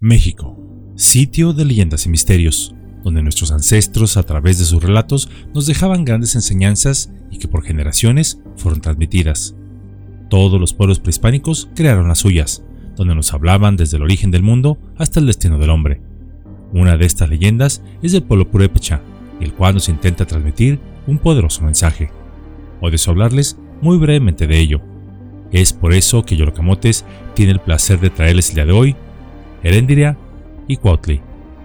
México, sitio de leyendas y misterios, donde nuestros ancestros a través de sus relatos nos dejaban grandes enseñanzas y que por generaciones fueron transmitidas. Todos los pueblos prehispánicos crearon las suyas, donde nos hablaban desde el origen del mundo hasta el destino del hombre. Una de estas leyendas es del pueblo purépecha, el cual nos intenta transmitir un poderoso mensaje. O deseo hablarles muy brevemente de ello. Es por eso que Yolocamotes tiene el placer de traerles el día de hoy Herendiria y Cuautli,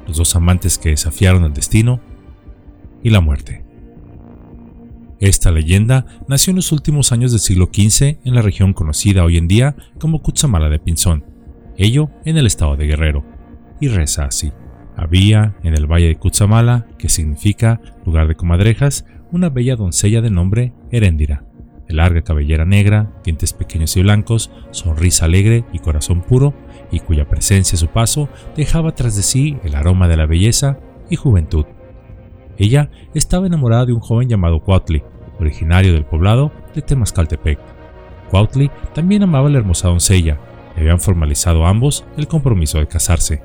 los dos amantes que desafiaron el destino y la muerte. Esta leyenda nació en los últimos años del siglo XV en la región conocida hoy en día como Cutzamala de Pinzón, ello en el estado de Guerrero, y reza así. Había en el valle de Cutzamala, que significa lugar de comadrejas, una bella doncella de nombre Heréndira, de larga cabellera negra, dientes pequeños y blancos, sonrisa alegre y corazón puro, y cuya presencia a su paso dejaba tras de sí el aroma de la belleza y juventud. Ella estaba enamorada de un joven llamado Cuautli, originario del poblado de Temascaltepec. Cuautli también amaba a la hermosa doncella y habían formalizado ambos el compromiso de casarse.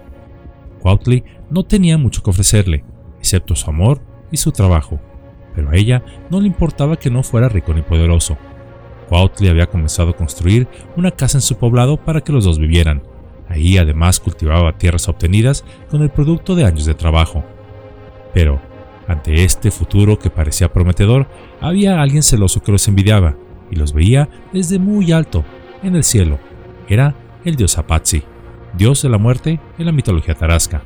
Cuautli no tenía mucho que ofrecerle, excepto su amor y su trabajo, pero a ella no le importaba que no fuera rico ni poderoso. Cuautli había comenzado a construir una casa en su poblado para que los dos vivieran. Ahí además cultivaba tierras obtenidas con el producto de años de trabajo. Pero ante este futuro que parecía prometedor, había alguien celoso que los envidiaba y los veía desde muy alto, en el cielo. Era el dios Apatzi, dios de la muerte en la mitología tarasca.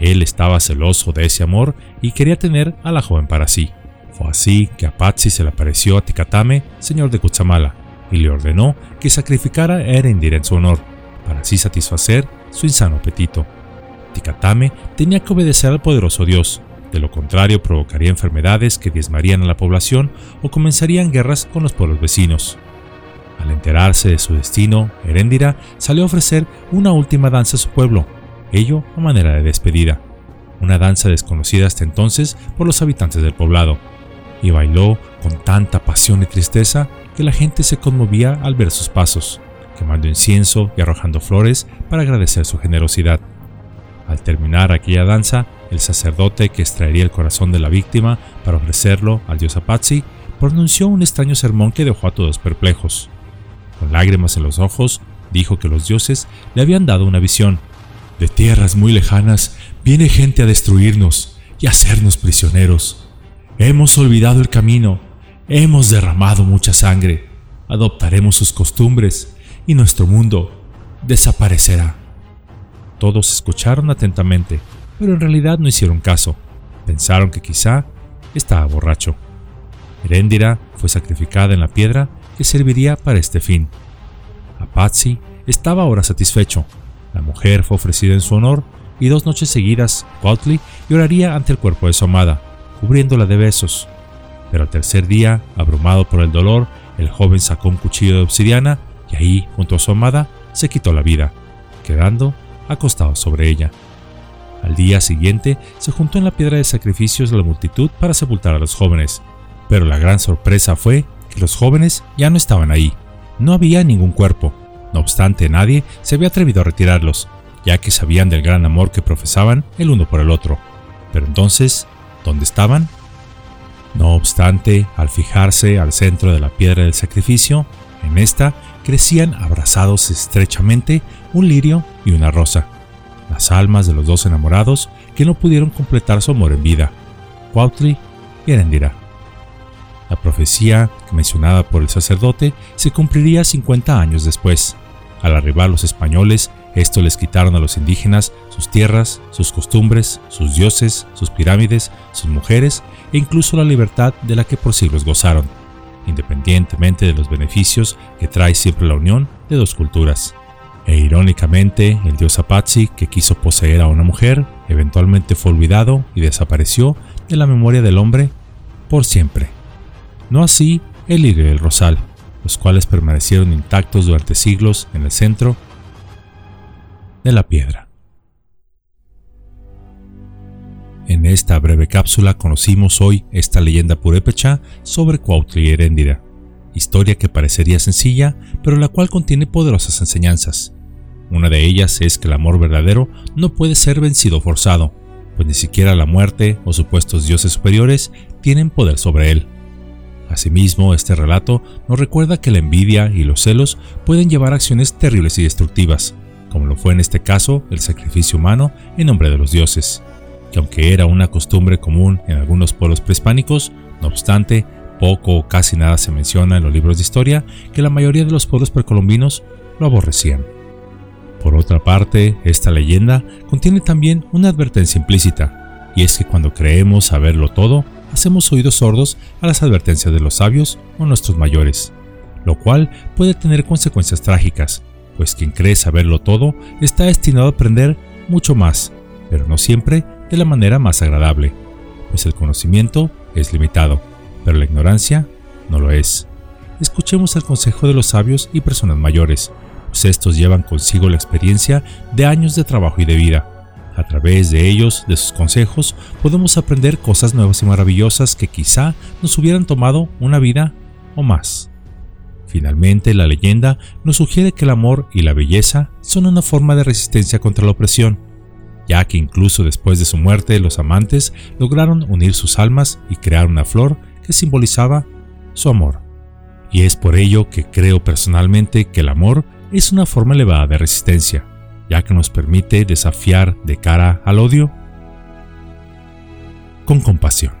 Él estaba celoso de ese amor y quería tener a la joven para sí. Fue así que Apatzi se le apareció a Tikatame, señor de Cutzamala, y le ordenó que sacrificara a Erendira en su honor, para así satisfacer su insano apetito. Tikatame tenía que obedecer al poderoso dios, de lo contrario, provocaría enfermedades que diezmarían a la población o comenzarían guerras con los pueblos vecinos. Al enterarse de su destino, Heréndira salió a ofrecer una última danza a su pueblo, ello a manera de despedida, una danza desconocida hasta entonces por los habitantes del poblado, y bailó con tanta pasión y tristeza que la gente se conmovía al ver sus pasos, quemando incienso y arrojando flores para agradecer su generosidad. Al terminar aquella danza, el sacerdote que extraería el corazón de la víctima para ofrecerlo al dios Apache pronunció un extraño sermón que dejó a todos perplejos. Con lágrimas en los ojos, dijo que los dioses le habían dado una visión. De tierras muy lejanas viene gente a destruirnos y hacernos prisioneros. Hemos olvidado el camino, hemos derramado mucha sangre, adoptaremos sus costumbres y nuestro mundo desaparecerá. Todos escucharon atentamente pero en realidad no hicieron caso. Pensaron que quizá estaba borracho. Heréndira fue sacrificada en la piedra que serviría para este fin. Apache estaba ahora satisfecho. La mujer fue ofrecida en su honor y dos noches seguidas Cuautli lloraría ante el cuerpo de su amada, cubriéndola de besos. Pero al tercer día, abrumado por el dolor, el joven sacó un cuchillo de obsidiana y ahí, junto a su amada, se quitó la vida, quedando acostado sobre ella. Al día siguiente se juntó en la piedra de sacrificios la multitud para sepultar a los jóvenes, pero la gran sorpresa fue que los jóvenes ya no estaban ahí. No había ningún cuerpo. No obstante, nadie se había atrevido a retirarlos, ya que sabían del gran amor que profesaban el uno por el otro. Pero entonces, ¿dónde estaban? No obstante, al fijarse al centro de la piedra del sacrificio, en esta crecían abrazados estrechamente un lirio y una rosa las almas de los dos enamorados que no pudieron completar su amor en vida, Cuautli y Erendira. La profecía mencionada por el sacerdote se cumpliría 50 años después. Al arribar los españoles, esto les quitaron a los indígenas sus tierras, sus costumbres, sus dioses, sus pirámides, sus mujeres e incluso la libertad de la que por siglos gozaron, independientemente de los beneficios que trae siempre la unión de dos culturas. E irónicamente, el dios Apache, que quiso poseer a una mujer, eventualmente fue olvidado y desapareció de la memoria del hombre por siempre. No así el lirio y el rosal, los cuales permanecieron intactos durante siglos en el centro de la piedra. En esta breve cápsula conocimos hoy esta leyenda purépecha sobre Cuautli y Heréndira, historia que parecería sencilla, pero la cual contiene poderosas enseñanzas Una de ellas es que el amor verdadero no puede ser vencido forzado, pues ni siquiera la muerte o supuestos dioses superiores tienen poder sobre él. Asimismo, este relato nos recuerda que la envidia y los celos pueden llevar a acciones terribles y destructivas, como lo fue en este caso el sacrificio humano en nombre de los dioses, que aunque era una costumbre común en algunos pueblos prehispánicos, no obstante, poco o casi nada se menciona en los libros de historia que la mayoría de los pueblos precolombinos lo aborrecían. Por otra parte, esta leyenda contiene también una advertencia implícita, y es que cuando creemos saberlo todo, hacemos oídos sordos a las advertencias de los sabios o nuestros mayores, lo cual puede tener consecuencias trágicas, pues quien cree saberlo todo está destinado a aprender mucho más, pero no siempre de la manera más agradable, pues el conocimiento es limitado, pero la ignorancia no lo es. Escuchemos el consejo de los sabios y personas mayores, pues estos llevan consigo la experiencia de años de trabajo y de vida. A través de ellos, de sus consejos, podemos aprender cosas nuevas y maravillosas que quizá nos hubieran tomado una vida o más. Finalmente, la leyenda nos sugiere que el amor y la belleza son una forma de resistencia contra la opresión, ya que incluso después de su muerte los amantes lograron unir sus almas y crear una flor que simbolizaba su amor. Y es por ello que creo personalmente que el amor es una forma elevada de resistencia, ya que nos permite desafiar de cara al odio con compasión.